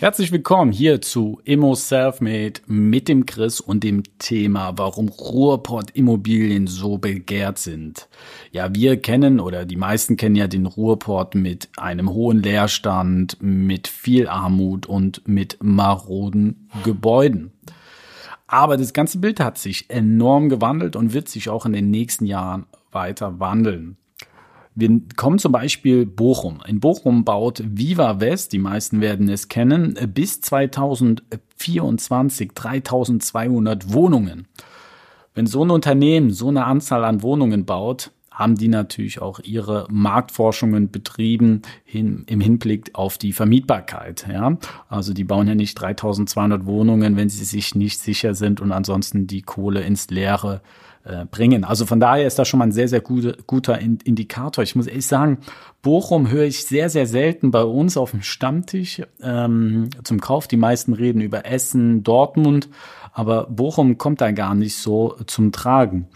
Herzlich willkommen hier zu Immo Selfmade mit dem Chris und dem Thema, warum Ruhrpott Immobilien so begehrt sind. Ja, wir kennen oder die meisten kennen ja den Ruhrpott mit einem hohen Leerstand, mit viel Armut und mit maroden Gebäuden. Aber das ganze Bild hat sich enorm gewandelt und wird sich auch in den nächsten Jahren weiter wandeln. Wir kommen zum Beispiel Bochum. In Bochum baut Viva West, die meisten werden es kennen, bis 2024 3200 Wohnungen. Wenn so ein Unternehmen so eine Anzahl an Wohnungen baut, haben die natürlich auch ihre Marktforschungen betrieben hin, im Hinblick auf die Vermietbarkeit. Ja? Also die bauen ja nicht 3200 Wohnungen, wenn sie sich nicht sicher sind und ansonsten die Kohle ins Leere äh, bringen. Also von daher ist das schon mal ein sehr, sehr gute, guter Indikator. Ich muss ehrlich sagen, Bochum höre ich sehr, sehr selten bei uns auf dem Stammtisch ähm, zum Kauf. Die meisten reden über Essen, Dortmund, aber Bochum kommt da gar nicht so zum Tragen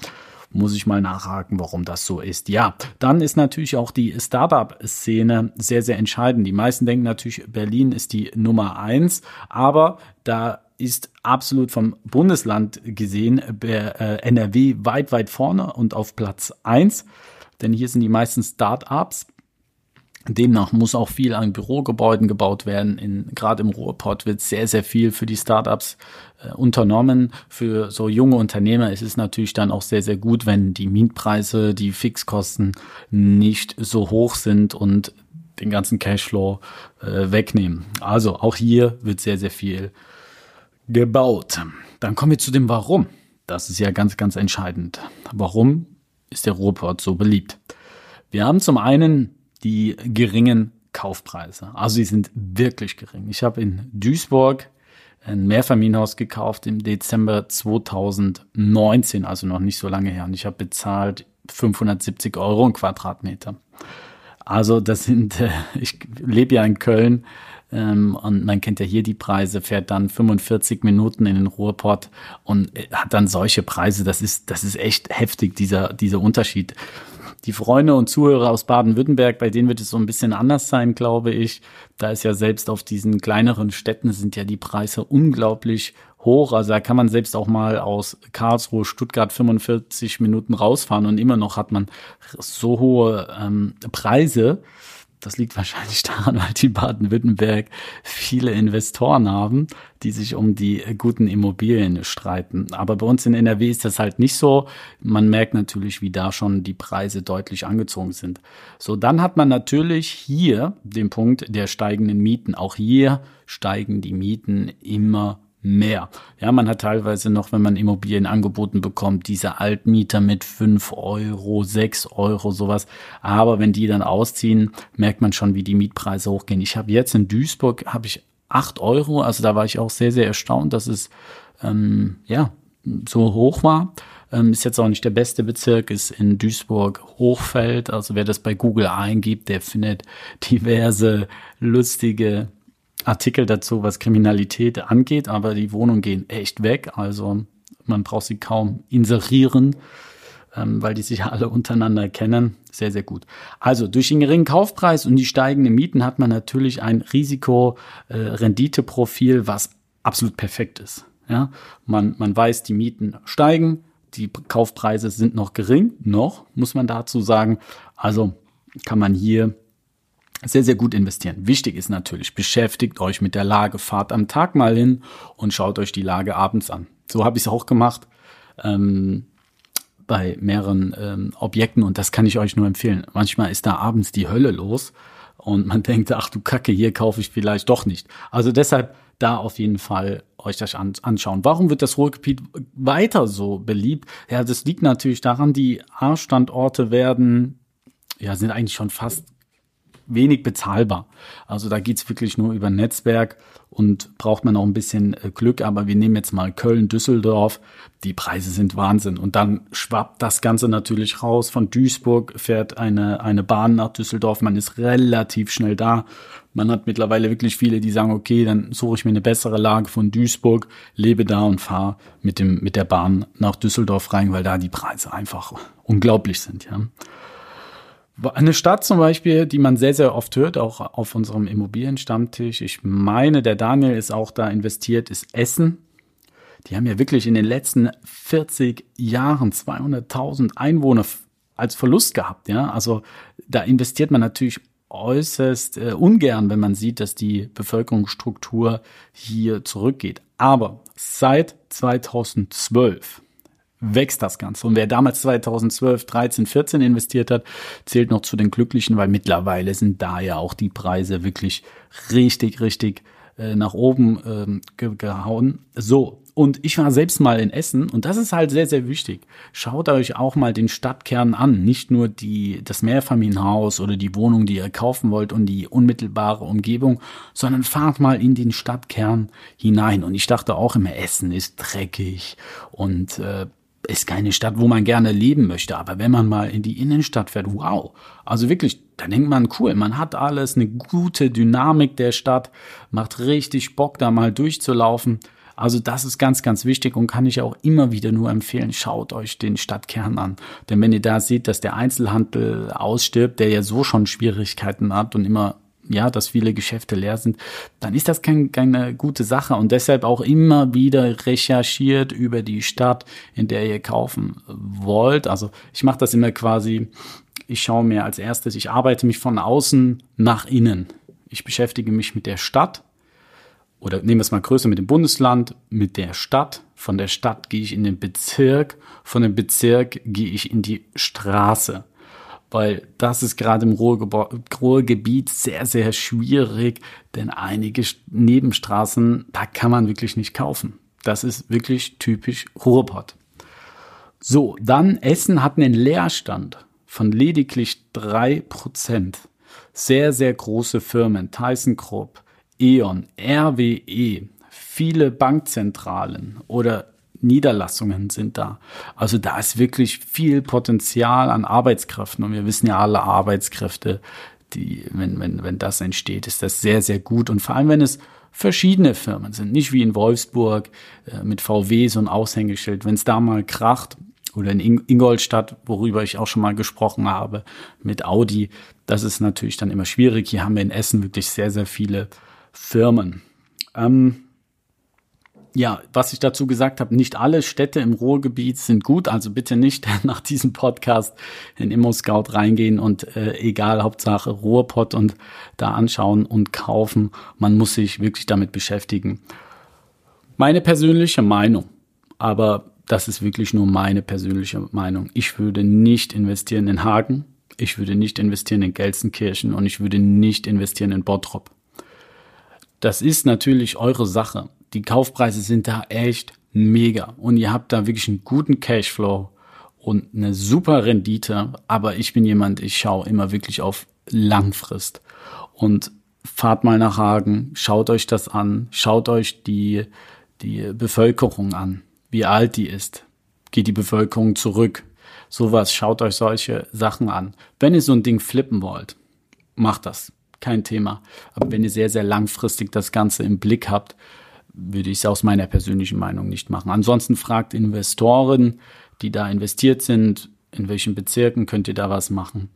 muss ich mal nachhaken, warum das so ist. Ja, dann ist natürlich auch die Startup-Szene sehr, sehr entscheidend. Die meisten denken natürlich, Berlin ist die Nummer eins, aber da ist absolut vom Bundesland gesehen äh, NRW weit, weit vorne und auf Platz eins, Denn hier sind die meisten Start-ups. Demnach muss auch viel an Bürogebäuden gebaut werden. In, gerade im Ruhrpott wird sehr, sehr viel für die Startups äh, unternommen. Für so junge Unternehmer ist es natürlich dann auch sehr, sehr gut, wenn die Mietpreise, die Fixkosten nicht so hoch sind und den ganzen Cashflow äh, wegnehmen. Also auch hier wird sehr, sehr viel gebaut. Dann kommen wir zu dem Warum. Das ist ja ganz, ganz entscheidend. Warum ist der Ruhrport so beliebt? Wir haben zum einen die geringen Kaufpreise. Also sie sind wirklich gering. Ich habe in Duisburg ein Mehrfamilienhaus gekauft im Dezember 2019, also noch nicht so lange her. Und ich habe bezahlt 570 Euro im Quadratmeter. Also das sind, äh, ich lebe ja in Köln, ähm, und man kennt ja hier die Preise, fährt dann 45 Minuten in den Ruhrpott und äh, hat dann solche Preise. Das ist, das ist echt heftig, dieser, dieser Unterschied. Die Freunde und Zuhörer aus Baden-Württemberg, bei denen wird es so ein bisschen anders sein, glaube ich. Da ist ja selbst auf diesen kleineren Städten sind ja die Preise unglaublich hoch. Also da kann man selbst auch mal aus Karlsruhe, Stuttgart 45 Minuten rausfahren und immer noch hat man so hohe ähm, Preise. Das liegt wahrscheinlich daran, weil die Baden-Württemberg viele Investoren haben, die sich um die guten Immobilien streiten. Aber bei uns in NRW ist das halt nicht so. Man merkt natürlich, wie da schon die Preise deutlich angezogen sind. So, dann hat man natürlich hier den Punkt der steigenden Mieten. Auch hier steigen die Mieten immer mehr. Ja, man hat teilweise noch, wenn man Immobilien angeboten bekommt, diese Altmieter mit fünf Euro, sechs Euro, sowas. Aber wenn die dann ausziehen, merkt man schon, wie die Mietpreise hochgehen. Ich habe jetzt in Duisburg, habe ich acht Euro, also da war ich auch sehr, sehr erstaunt, dass es ähm, ja so hoch war. Ähm, ist jetzt auch nicht der beste Bezirk, ist in Duisburg Hochfeld. Also wer das bei Google eingibt, der findet diverse lustige Artikel dazu, was Kriminalität angeht, aber die Wohnungen gehen echt weg. Also man braucht sie kaum inserieren, ähm, weil die sich alle untereinander kennen. Sehr, sehr gut. Also durch den geringen Kaufpreis und die steigenden Mieten hat man natürlich ein Risiko-Rendite-Profil, äh, was absolut perfekt ist. Ja, man, man weiß, die Mieten steigen, die Kaufpreise sind noch gering, noch, muss man dazu sagen. Also kann man hier sehr, sehr gut investieren. Wichtig ist natürlich, beschäftigt euch mit der Lage, fahrt am Tag mal hin und schaut euch die Lage abends an. So habe ich es auch gemacht ähm, bei mehreren ähm, Objekten und das kann ich euch nur empfehlen. Manchmal ist da abends die Hölle los und man denkt, ach du Kacke, hier kaufe ich vielleicht doch nicht. Also deshalb da auf jeden Fall euch das anschauen. Warum wird das Ruhrgebiet weiter so beliebt? Ja, das liegt natürlich daran, die A-Standorte werden, ja, sind eigentlich schon fast wenig bezahlbar. Also da geht's wirklich nur über Netzwerk und braucht man auch ein bisschen äh, Glück. Aber wir nehmen jetzt mal Köln, Düsseldorf. Die Preise sind Wahnsinn. Und dann schwappt das Ganze natürlich raus. Von Duisburg fährt eine, eine Bahn nach Düsseldorf. Man ist relativ schnell da. Man hat mittlerweile wirklich viele, die sagen, okay, dann suche ich mir eine bessere Lage von Duisburg, lebe da und fahre mit dem, mit der Bahn nach Düsseldorf rein, weil da die Preise einfach unglaublich sind, ja. Eine Stadt zum Beispiel, die man sehr, sehr oft hört, auch auf unserem Immobilienstammtisch. Ich meine, der Daniel ist auch da investiert, ist Essen. Die haben ja wirklich in den letzten 40 Jahren 200.000 Einwohner als Verlust gehabt. Ja, also da investiert man natürlich äußerst äh, ungern, wenn man sieht, dass die Bevölkerungsstruktur hier zurückgeht. Aber seit 2012 wächst das Ganze. Und wer damals 2012, 13, 14 investiert hat, zählt noch zu den Glücklichen, weil mittlerweile sind da ja auch die Preise wirklich richtig, richtig äh, nach oben ähm, ge gehauen. So. Und ich war selbst mal in Essen und das ist halt sehr, sehr wichtig. Schaut euch auch mal den Stadtkern an. Nicht nur die, das Mehrfamilienhaus oder die Wohnung, die ihr kaufen wollt und die unmittelbare Umgebung, sondern fahrt mal in den Stadtkern hinein. Und ich dachte auch immer, Essen ist dreckig und äh, ist keine Stadt, wo man gerne leben möchte. Aber wenn man mal in die Innenstadt fährt, wow. Also wirklich, da denkt man, cool, man hat alles, eine gute Dynamik der Stadt, macht richtig Bock, da mal durchzulaufen. Also das ist ganz, ganz wichtig und kann ich auch immer wieder nur empfehlen, schaut euch den Stadtkern an. Denn wenn ihr da seht, dass der Einzelhandel ausstirbt, der ja so schon Schwierigkeiten hat und immer ja, dass viele Geschäfte leer sind, dann ist das kein, keine gute Sache und deshalb auch immer wieder recherchiert über die Stadt, in der ihr kaufen wollt. Also ich mache das immer quasi, ich schaue mir als erstes, ich arbeite mich von außen nach innen. Ich beschäftige mich mit der Stadt oder nehmen wir es mal größer mit dem Bundesland, mit der Stadt. Von der Stadt gehe ich in den Bezirk, von dem Bezirk gehe ich in die Straße weil das ist gerade im Ruhrgebiet sehr, sehr schwierig, denn einige Nebenstraßen, da kann man wirklich nicht kaufen. Das ist wirklich typisch Ruhrpott. So, dann Essen hat einen Leerstand von lediglich drei Prozent. Sehr, sehr große Firmen, ThyssenKrupp, E.ON, RWE, viele Bankzentralen oder Niederlassungen sind da. Also da ist wirklich viel Potenzial an Arbeitskräften und wir wissen ja alle Arbeitskräfte, die, wenn, wenn, wenn das entsteht, ist das sehr, sehr gut und vor allem, wenn es verschiedene Firmen sind, nicht wie in Wolfsburg äh, mit VW so ein Aushängeschild. Wenn es da mal kracht oder in Ingolstadt, worüber ich auch schon mal gesprochen habe, mit Audi, das ist natürlich dann immer schwierig. Hier haben wir in Essen wirklich sehr, sehr viele Firmen. Ähm, ja, was ich dazu gesagt habe, nicht alle Städte im Ruhrgebiet sind gut, also bitte nicht nach diesem Podcast in ImmoScout reingehen und äh, egal, Hauptsache Ruhrpott und da anschauen und kaufen. Man muss sich wirklich damit beschäftigen. Meine persönliche Meinung, aber das ist wirklich nur meine persönliche Meinung. Ich würde nicht investieren in Hagen, ich würde nicht investieren in Gelsenkirchen und ich würde nicht investieren in Bottrop. Das ist natürlich eure Sache die Kaufpreise sind da echt mega und ihr habt da wirklich einen guten Cashflow und eine super Rendite. Aber ich bin jemand, ich schaue immer wirklich auf Langfrist und fahrt mal nach Hagen, schaut euch das an, schaut euch die, die Bevölkerung an, wie alt die ist. Geht die Bevölkerung zurück? Sowas, schaut euch solche Sachen an. Wenn ihr so ein Ding flippen wollt, macht das. Kein Thema. Aber wenn ihr sehr, sehr langfristig das Ganze im Blick habt, würde ich es aus meiner persönlichen Meinung nicht machen. Ansonsten fragt Investoren, die da investiert sind, in welchen Bezirken könnt ihr da was machen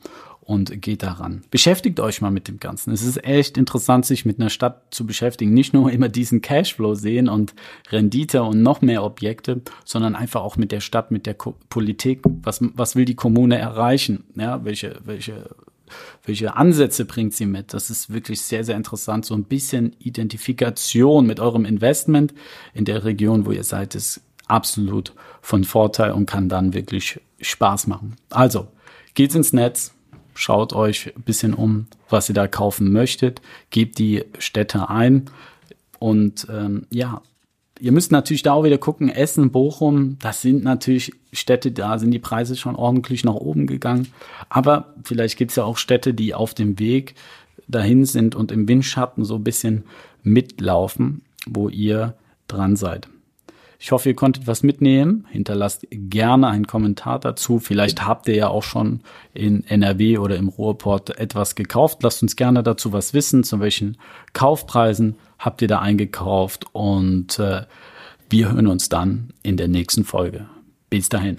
und geht daran. Beschäftigt euch mal mit dem Ganzen. Es ist echt interessant, sich mit einer Stadt zu beschäftigen. Nicht nur immer diesen Cashflow sehen und Rendite und noch mehr Objekte, sondern einfach auch mit der Stadt, mit der Ko Politik. Was, was will die Kommune erreichen? Ja, welche, welche welche Ansätze bringt sie mit? Das ist wirklich sehr, sehr interessant. So ein bisschen Identifikation mit eurem Investment in der Region, wo ihr seid, ist absolut von Vorteil und kann dann wirklich Spaß machen. Also, geht's ins Netz, schaut euch ein bisschen um, was ihr da kaufen möchtet, gebt die Städte ein und ähm, ja, Ihr müsst natürlich da auch wieder gucken, Essen, Bochum, das sind natürlich Städte, da sind die Preise schon ordentlich nach oben gegangen. Aber vielleicht gibt's ja auch Städte, die auf dem Weg dahin sind und im Windschatten so ein bisschen mitlaufen, wo ihr dran seid. Ich hoffe, ihr konntet was mitnehmen. Hinterlasst gerne einen Kommentar dazu. Vielleicht habt ihr ja auch schon in NRW oder im Ruhrport etwas gekauft. Lasst uns gerne dazu was wissen, zu welchen Kaufpreisen habt ihr da eingekauft und äh, wir hören uns dann in der nächsten Folge. Bis dahin.